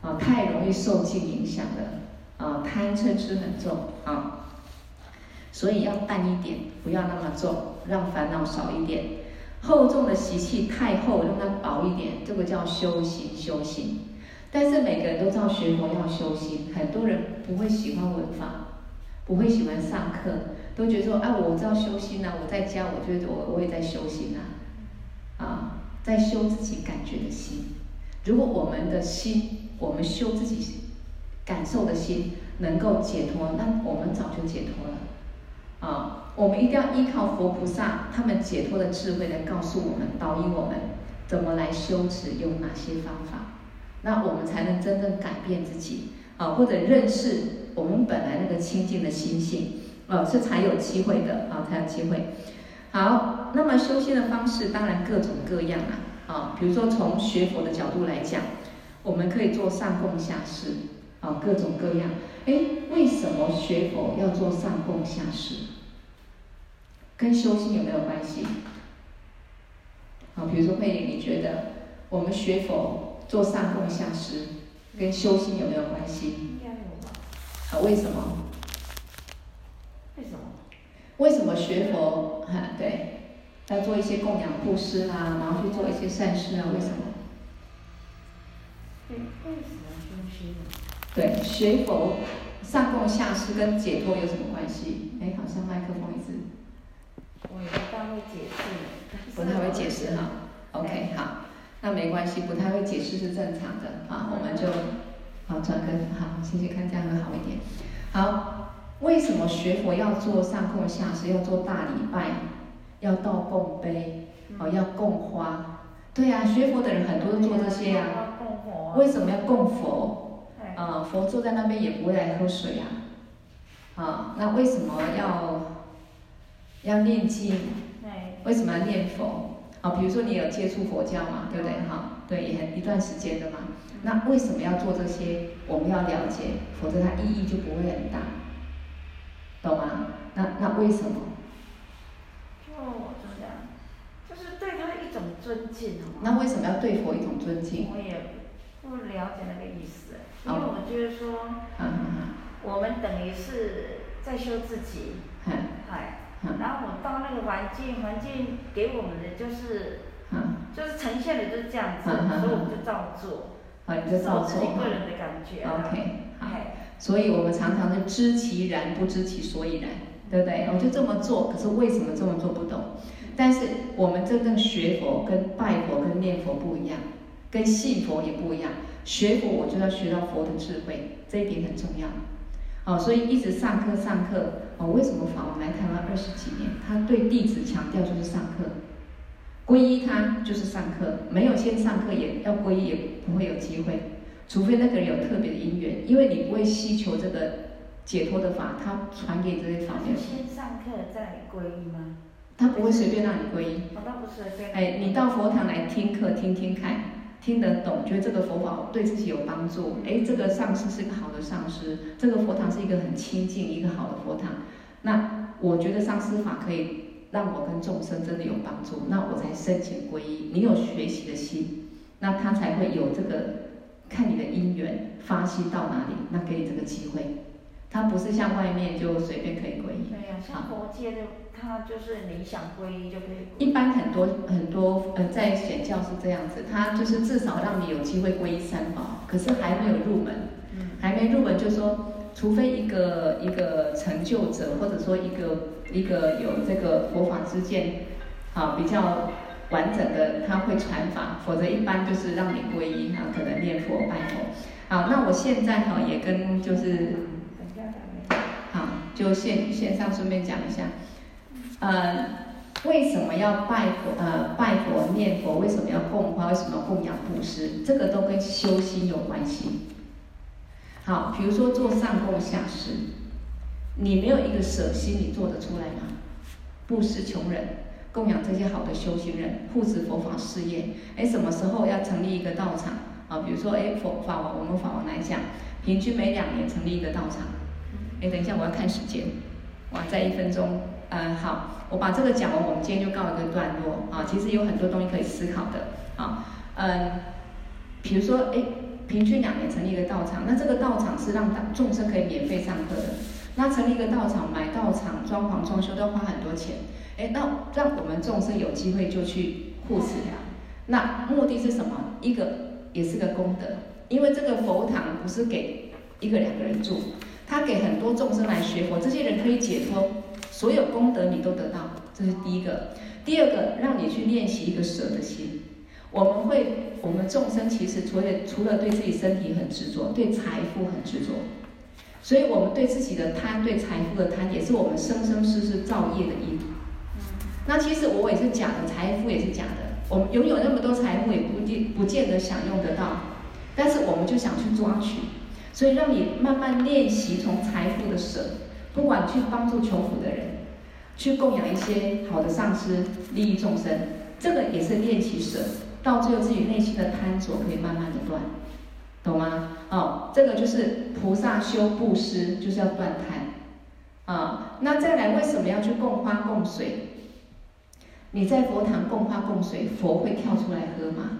啊，太容易受境影响了，啊，贪嗔痴很重，啊，所以要淡一点，不要那么重，让烦恼少一点。厚重的习气太厚，让它薄一点，这个叫修行修行。但是每个人都知道学佛要修心，很多人不会喜欢文法，不会喜欢上课，都觉得说，啊，我知道修心啊，我在家，我觉得我我也在修心啊，啊。在修自己感觉的心。如果我们的心，我们修自己感受的心能够解脱，那我们早就解脱了。啊，我们一定要依靠佛菩萨他们解脱的智慧来告诉我们、导引我们怎么来修持，用哪些方法，那我们才能真正改变自己啊，或者认识我们本来那个清净的心性，啊，是才有机会的啊，才有机会。好，那么修心的方式当然各种各样啊，啊，比如说从学佛的角度来讲，我们可以做上供下施，啊，各种各样。哎，为什么学佛要做上供下施？跟修心有没有关系？啊，比如说慧玲，你觉得我们学佛做上供下施，跟修心有没有关系？应该有吧。啊，为什么？为什么？为什么学佛？哈，对，要做一些供养布施啊，然后去做一些善事啊？为什么？对，为什么修心？对，学佛上供下施跟解脱有什么关系？哎，好像麦克风一直。我也不太会解释。不太会解释哈。OK，好，那没关系，不太会解释是正常的。啊，我们就好转个好，谢谢，看这样会好一点。好。为什么学佛要做上供下施，要做大礼拜，要倒供杯，哦，要供花？对呀、啊，学佛的人很多都做这些呀、啊。为什么要供佛？啊，佛坐在那边也不会来喝水呀、啊。啊，那为什么要要念经？为什么要念佛？啊，比如说你有接触佛教嘛，对不对？哈，对，也很一段时间的嘛。那为什么要做这些？我们要了解，否则它意义就不会很大。懂吗？那那为什么？就怎么讲，就是对他一种尊敬。那为什么要对佛一种尊敬？我也不了解那个意思，因为我觉得说，我们等于是在修自己，嗨，然后我到那个环境，环境给我们的就是，就是呈现的就是这样子，所以我们就照做，啊你就照做，个人的感觉。OK，好。所以我们常常是知其然，不知其所以然，对不对？我就这么做，可是为什么这么做不懂？但是我们真正学佛跟拜佛跟念佛不一样，跟信佛也不一样。学佛我就要学到佛的智慧，这一点很重要。哦，所以一直上课上课。哦，为什么法王来台湾二十几年，他对弟子强调就是上课，皈依他就是上课，没有先上课也要皈依，也不会有机会。除非那个人有特别的因缘，因为你不会希求这个解脱的法，他传给这些法门。先上课再皈依吗？他不会随便让你皈依。我倒不随便。哎，你到佛堂来听课，听听看，听得懂，觉得这个佛法对自己有帮助。哎，这个上师是一个好的上师，这个佛堂是一个很清净、一个好的佛堂。那我觉得上师法可以让我跟众生真的有帮助，那我才申请皈依。你有学习的心，那他才会有这个。看你的因缘发心到哪里，那给你这个机会。他不是像外面就随便可以皈依。对呀、啊，像佛界就它就是你想皈依就可以。一般很多很多呃，在显教是这样子，它就是至少让你有机会皈依三宝，可是还没有入门。嗯。还没入门，就是说，除非一个一个成就者，或者说一个一个有这个佛法之见，啊，比较。完整的他会传法，否则一般就是让你皈依哈，可能念佛拜佛。好，那我现在哈也跟就是，好，就线线上顺便讲一下，呃，为什么要拜佛？呃，拜佛念佛，为什么要供花？为什么供养布施？这个都跟修心有关系。好，比如说做上供下施，你没有一个舍心，你做得出来吗？布施穷人，供养这些好的修行人，护持佛法事业。哎，什么时候要成立一个道场？啊，比如说，哎，佛法王，我们法王来讲，平均每两年成立一个道场。哎，等一下，我要看时间，哇，再一分钟。嗯，好，我把这个讲完，我们今天就告一个段落。啊，其实有很多东西可以思考的。啊，嗯，比如说，哎。平均两年成立一个道场，那这个道场是让众生可以免费上课的。那成立一个道场，买道场、装潢、装修都要花很多钱。哎，那让我们众生有机会就去护持它。那目的是什么？一个也是个功德，因为这个佛堂不是给一个两个人住，他给很多众生来学佛，这些人可以解脱，所有功德你都得到。这是第一个。第二个，让你去练习一个舍的心。我们会，我们众生其实除了除了对自己身体很执着，对财富很执着，所以我们对自己的贪，对财富的贪，也是我们生生世世造业的因。那其实我也是假的，财富也是假的。我们拥有那么多财富，也不见不见得享用得到，但是我们就想去抓取，所以让你慢慢练习从财富的舍，不管去帮助求福的人，去供养一些好的上师，利益众生，这个也是练习舍。到最后，自己内心的贪着可以慢慢的断，懂吗？哦，这个就是菩萨修布施，就是要断贪。啊，那再来，为什么要去供花供水？你在佛堂供花供水，佛会跳出来喝吗？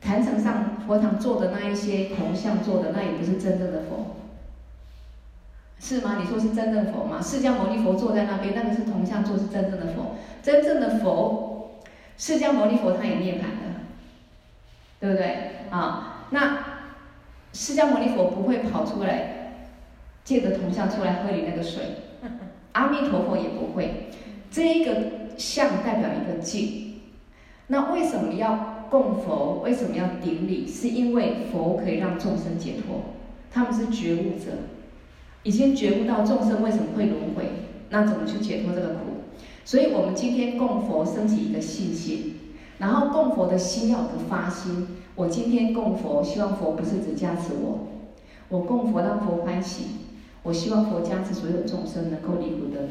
坛城上佛堂做的那一些铜像做的，那也不是真正的佛，是吗？你说是真正的佛吗？释迦牟尼佛坐在那边，那个是铜像做，是真正的佛。真正的佛，释迦牟尼佛他也涅槃了。对不对？啊，那释迦牟尼佛不会跑出来借着铜像出来喝你那个水，阿弥陀佛也不会。这一个像代表一个境。那为什么要供佛？为什么要顶礼？是因为佛可以让众生解脱，他们是觉悟者，已经觉悟到众生为什么会轮回，那怎么去解脱这个苦？所以我们今天供佛，升起一个信心。然后供佛的心要有个发心，我今天供佛，希望佛不是只加持我，我供佛让佛欢喜，我希望佛加持所有众生能够离苦得乐。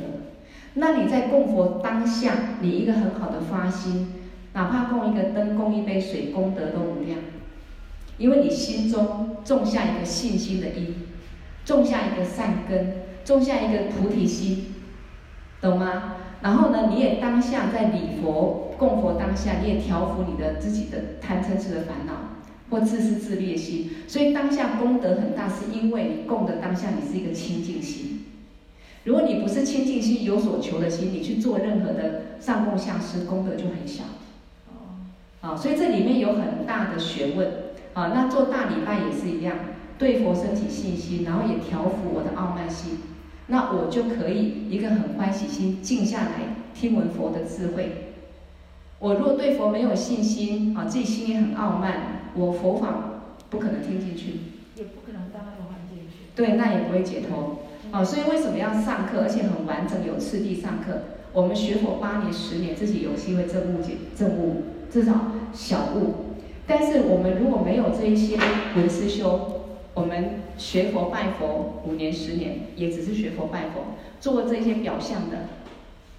那你在供佛当下，你一个很好的发心，哪怕供一个灯，供一杯水，功德都无量，因为你心中种下一个信心的因，种下一个善根，种下一个菩提心，懂吗？然后呢，你也当下在礼佛供佛当下，你也调伏你的自己的贪嗔痴的烦恼或自私自利的心，所以当下功德很大，是因为你供的当下你是一个清净心。如果你不是清净心，有所求的心，你去做任何的上供下施，功德就很小。啊，所以这里面有很大的学问。啊，那做大礼拜也是一样，对佛升起信心，然后也调伏我的傲慢心。那我就可以一个很欢喜心静下来听闻佛的智慧。我若对佛没有信心啊，自己心里很傲慢，我佛法不可能听进去，也不可能到那个环境去。对，那也不会解脱。啊，所以为什么要上课，而且很完整有次第上课？我们学佛八年十年，自己有机会证悟解证悟，至少小悟。但是我们如果没有这一些文思修。我们学佛拜佛五年十年，也只是学佛拜佛，做这些表象的，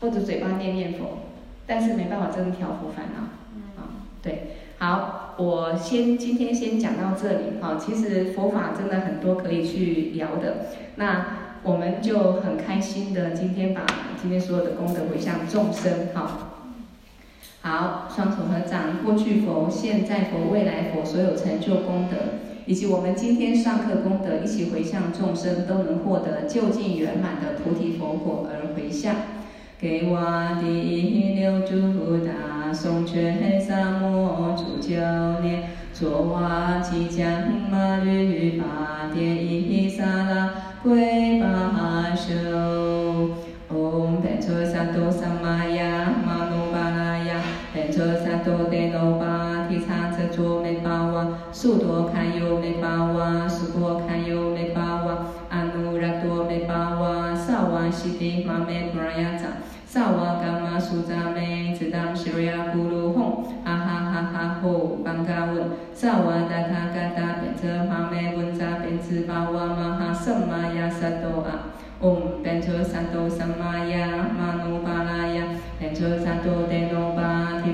或者嘴巴念念佛，但是没办法真的调伏烦恼。啊，对，好，我先今天先讲到这里。哈，其实佛法真的很多可以去聊的。那我们就很开心的今天把今天所有的功德回向众生。哈，好，双手合掌，过去佛、现在佛、未来佛所有成就功德。以及我们今天上课功德，一起回向众生，都能获得究竟圆满的菩提佛果而回向。给我的六祖大颂劝三摩主九年，作瓦吉将马律巴迭伊萨拉归巴修。唵，班卓萨多萨多堪。西提玛美布拉雅扎，萨瓦伽玛苏扎美，只当西瑞亚咕噜吽，哈哈哈哈吼，班嘎文，萨瓦达他嘎达变车玛美文扎变兹巴瓦玛哈萨玛亚萨多啊，嗡变车萨多萨玛亚玛努巴拉雅，变车萨多德努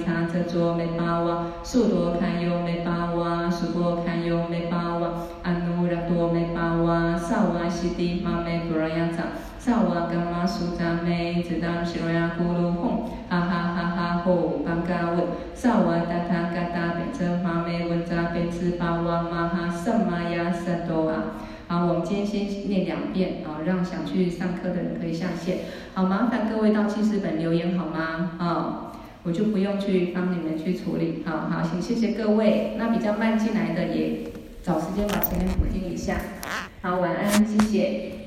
察车卓美巴瓦，苏多堪尤美巴瓦，苏波堪尤美巴瓦，安努拉多美巴瓦，萨瓦西提玛美布拉雅扎。萨瓦伽玛苏扎美，只当西罗亚咕噜吽，哈哈哈哈吼，班嘎文，萨瓦达他嘎达变成玛美文扎变兹巴瓦玛哈萨玛亚萨多啊。好，我们今天先念两遍啊，让想去上课的人可以下线。好，麻烦各位到记事本留言好吗？啊，我就不用去帮你们去处理。好好，行谢谢各位。那比较慢进来的也找时间把前面补听一下。好，晚安，谢谢。